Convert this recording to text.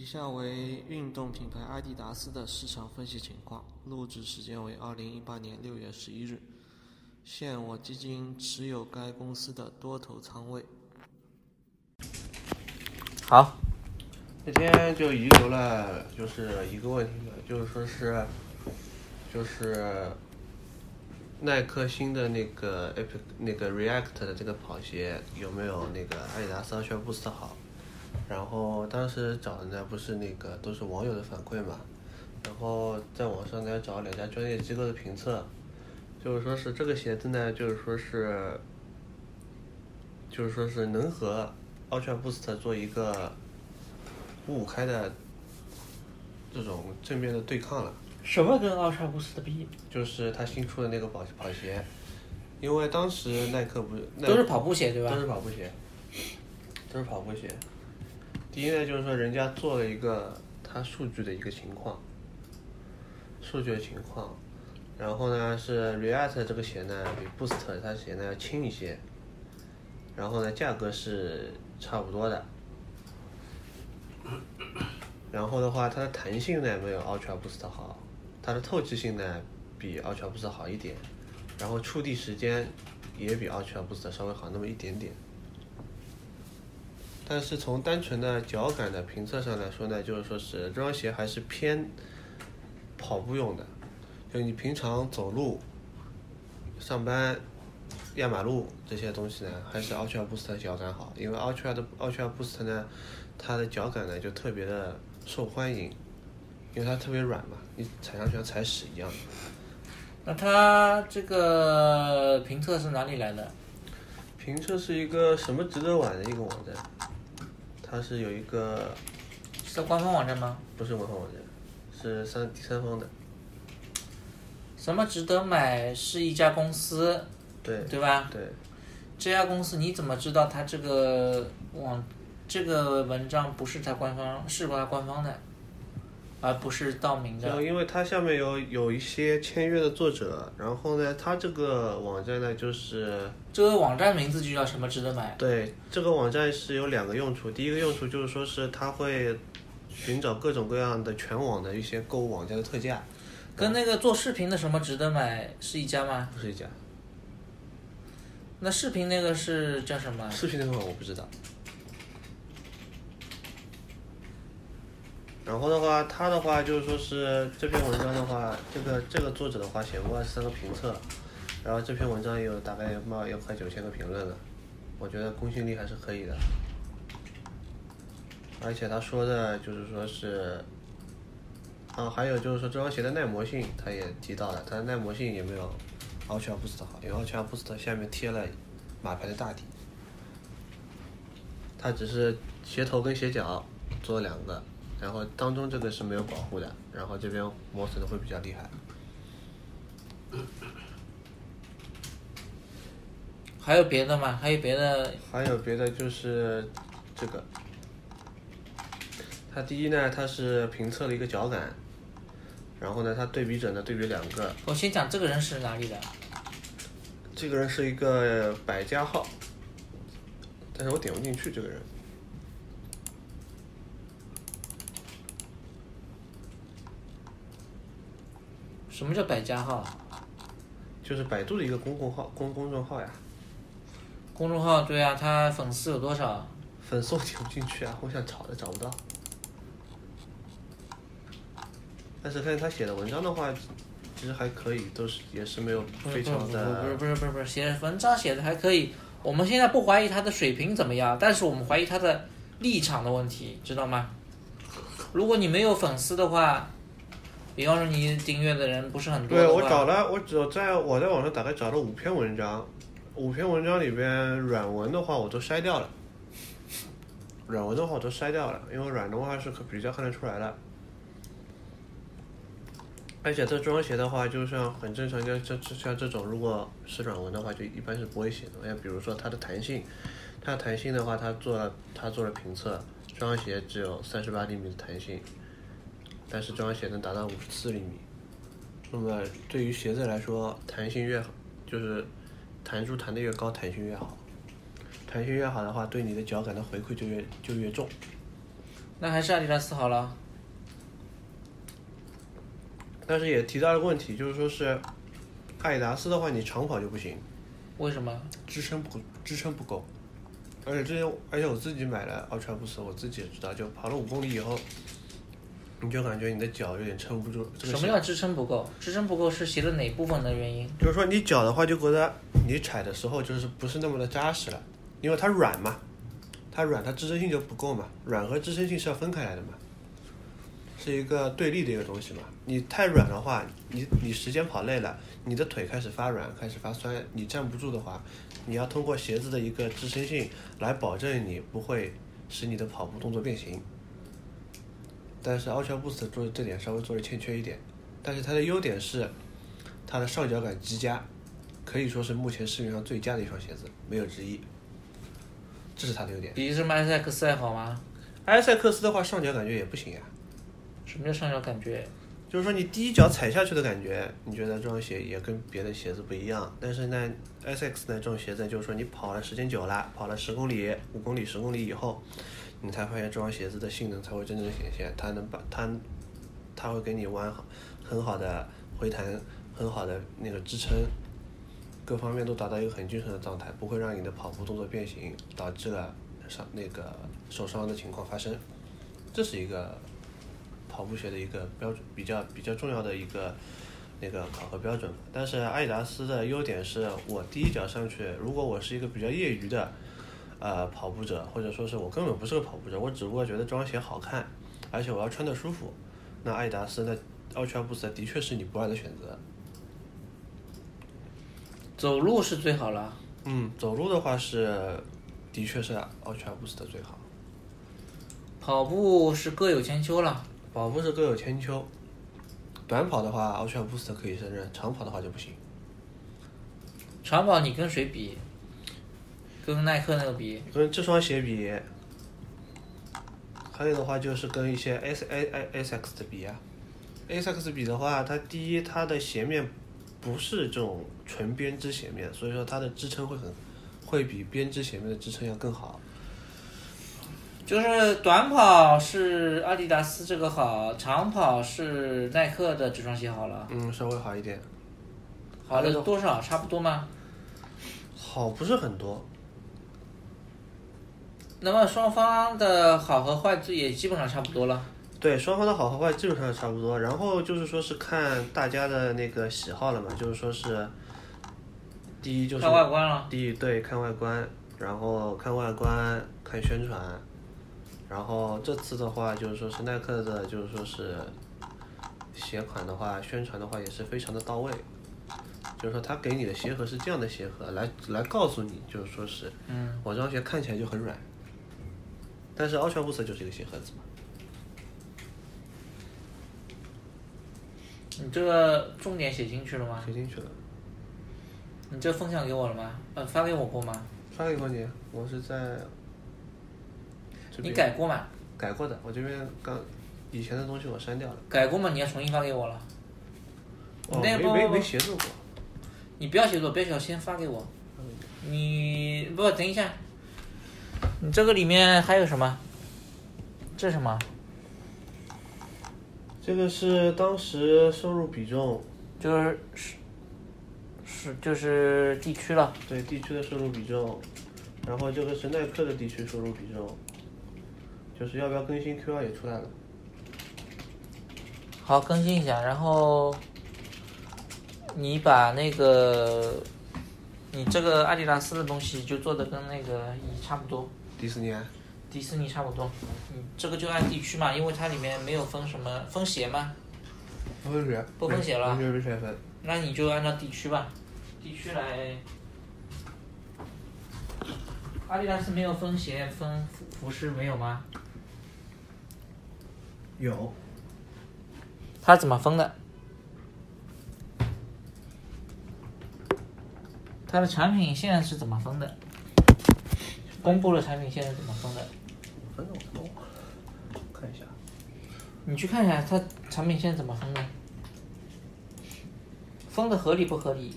以下为运动品牌阿迪达斯的市场分析情况，录制时间为二零一八年六月十一日。现我基金持有该公司的多头仓位。好，那天就遗留了就是一个问题嘛，就是说是，就是耐克新的那个 Epic 那个 React 的这个跑鞋有没有那个阿迪达斯 Ultra Boost 好？然后当时找的呢不是那个都是网友的反馈嘛，然后在网上呢找两家专业机构的评测，就是说是这个鞋子呢就是说是，就是说是能和 Ultra Boost 做一个五五开的这种正面的对抗了。什么跟 Ultra Boost 比？就是他新出的那个跑跑鞋，因为当时耐克不是都是跑步鞋对吧都是跑步鞋，都是跑步鞋。第一呢，就是说人家做了一个它数据的一个情况，数据的情况，然后呢是 React 这个鞋呢比 Boost 它鞋呢要轻一些，然后呢价格是差不多的，然后的话它的弹性呢没有 Ultra Boost 好，它的透气性呢比 Ultra Boost 好一点，然后触地时间也比 Ultra Boost 稍微好那么一点点。但是从单纯的脚感的评测上来说呢，就是说是这双鞋还是偏跑步用的，就你平常走路、上班、压马路这些东西呢，还是 Ultra Boost 的脚感好，因为 Ultra 的 Ultra Boost 呢，它的脚感呢就特别的受欢迎，因为它特别软嘛，你踩上去像踩屎一样。那它这个评测是哪里来的？评测是一个什么值得玩的一个网站，它是有一个是在官方网站吗？不是官方网站，是三第三方的，什么值得买是一家公司，对对吧？对，这家公司你怎么知道它这个网这个文章不是它官方，是它官方的，而不是盗名就的？因为它下面有有一些签约的作者，然后呢，它这个网站呢就是这个网站名字就叫什么值得买？对这个网站是有两个用处，第一个用处就是说是它会寻找各种各样的全网的一些购物网站的特价，跟那个做视频的什么值得买是一家吗？不是一家，那视频那个是叫什么？视频那个我不知道。然后的话，他的话就是说是这篇文章的话，这个这个作者的话写过二十三个评测，然后这篇文章也有大概有冒有快九千个评论了，我觉得公信力还是可以的。而且他说的就是说是，啊，还有就是说这双鞋的耐磨性，他也提到了，它的耐磨性也没有 Ultra Boost 好，因为 Ultra Boost 下面贴了马牌的大底，它只是鞋头跟鞋脚做了两个，然后当中这个是没有保护的，然后这边磨损的会比较厉害。还有别的吗？还有别的？还有别的就是这个，它第一呢，它是评测了一个脚感，然后呢，它对比者呢对比两个，我先讲这个人是哪里的？这个人是一个百家号，但是我点不进去这个人。什么叫百家号？就是百度的一个公共号、公公众号呀，公众号对啊，他粉丝有多少？粉丝我点不进去啊，我想找的找不到。但是看他写的文章的话，其实还可以，都是也是没有非常的不是不是不是不是写文章写的还可以。我们现在不怀疑他的水平怎么样，但是我们怀疑他的立场的问题，知道吗？如果你没有粉丝的话，比方说你订阅的人不是很多，对我找了，我只在我在网上大概找了五篇文章，五篇文章里边软文的话我都筛掉了，软文的话我都筛掉了，因为软的话是可比较看得出来的。而且这双鞋的话，就像很正常，就这这像这种，如果是软文的话，就一般是不会写的。像比如说它的弹性，它的弹性的话，它做了它做了评测，这双鞋只有三十八厘米的弹性，但是这双鞋能达到五十四厘米。那么对于鞋子来说，弹性越好，就是弹珠弹得越高，弹性越好。弹性越好的话，对你的脚感的回馈就越就越重。那还是阿迪达斯好了。但是也提到了个问题，就是说是阿迪达斯的话，你长跑就不行，为什么？支撑不支撑不够。而且之前，而且我自己买了 Ultra Boost，我自己也知道，就跑了五公里以后，你就感觉你的脚有点撑不住。这个什么叫支撑不够？支撑不够是鞋的哪部分的原因？就是说你脚的话，就觉得你踩的时候就是不是那么的扎实了，因为它软嘛，它软，它支撑性就不够嘛，软和支撑性是要分开来的嘛，是一个对立的一个东西嘛。你太软的话，你你时间跑累了，你的腿开始发软，开始发酸，你站不住的话，你要通过鞋子的一个支撑性来保证你不会使你的跑步动作变形。但是 Ultra Boost 做这点稍微做的欠缺一点，但是它的优点是它的上脚感极佳，可以说是目前市面上最佳的一双鞋子，没有之一。这是它的优点。比什么埃塞克斯还好吗？埃塞克斯的话，上脚感觉也不行呀、什么叫上脚感觉？就是说你第一脚踩下去的感觉，你觉得这双鞋也跟别的鞋子不一样。但是呢，SX 呢这种鞋子，就是说你跑了时间久了，跑了十公里、五公里、十公里以后，你才发现这双鞋子的性能才会真正的显现。它能把它，它会给你弯好很好的回弹，很好的那个支撑，各方面都达到一个很均衡的状态，不会让你的跑步动作变形，导致了伤那个受伤的情况发生。这是一个跑步鞋的一个标准，比较比较重要的一个那个考核标准。但是阿迪达斯的优点是我第一脚上去，如果我是一个比较业余的呃跑步者，或者说是我根本不是个跑步者，我只不过觉得这双鞋好看，而且我要穿的舒服，那阿迪达斯的 Ultra Boost 的确是你不二的选择。走路是最好了。嗯，走路的话是的确是 Ultra Boost 的最好，跑步是各有千秋了。跑步是各有千秋。短跑的话，Ultra Boost 可以胜任，长跑的话就不行。长跑你跟谁比？跟耐克那个比？跟这双鞋比，还有的话就是跟一些 S A A S X 的比啊，A S X 比的话，它第一它的鞋面不是这种纯编织鞋面，所以说它的支撑会很会比编织鞋面的支撑要更好。就是短跑是阿迪达斯这个好，长跑是耐克的这双鞋好了。嗯，稍微好一点，好了多少？差不多吗？好不是很多。那么双方的好和坏也基本上差不多了。对，双方的好和坏基本上差不多，然后就是说是看大家的那个喜好了嘛，就是说是，第一就是看外观了。第一对看外观，然后看外观看宣传，然后这次的话就是说是耐克的，就是说是鞋款的话，宣传的话也是非常的到位，就是说他给你的鞋盒是这样的鞋盒，来来告诉你，就是说是，嗯，我这双鞋看起来就很软，但是 Ultra Boost 就是一个鞋盒子嘛。你这个重点写进去了吗？写进去了，你这分享给我了吗？呃，发给我过吗？发给过你，我是在这你改过吗？改过的，我这边刚以前的东西我删掉了，改过吗？你要重新发给我了。哦，那不没没没协作过，你不要写作，不要写作，先发给我。你不等一下，你这个里面还有什么？这是什么？这个是当时收入比重，就是是是就是地区了。对地区的收入比重，然后这个是耐克的地区收入比重，就是要不要更新 Q 二也出来了，好，更新一下，然后你把那个你这个阿迪达斯的东西就做的跟那个一差不多，迪士尼啊，迪士尼差不多。你这个就按地区嘛，因为它里面没有分什么分鞋嘛，不分鞋，不分鞋了那你就按照地区吧，地区来。阿迪达斯没有分鞋分服服饰没有吗？有，他怎么封的？它的产品线是怎么分的？公布了产品线是怎么分的？反正我都忘了，看一下，你去看一下它产品线怎么分的，分的合理不合理？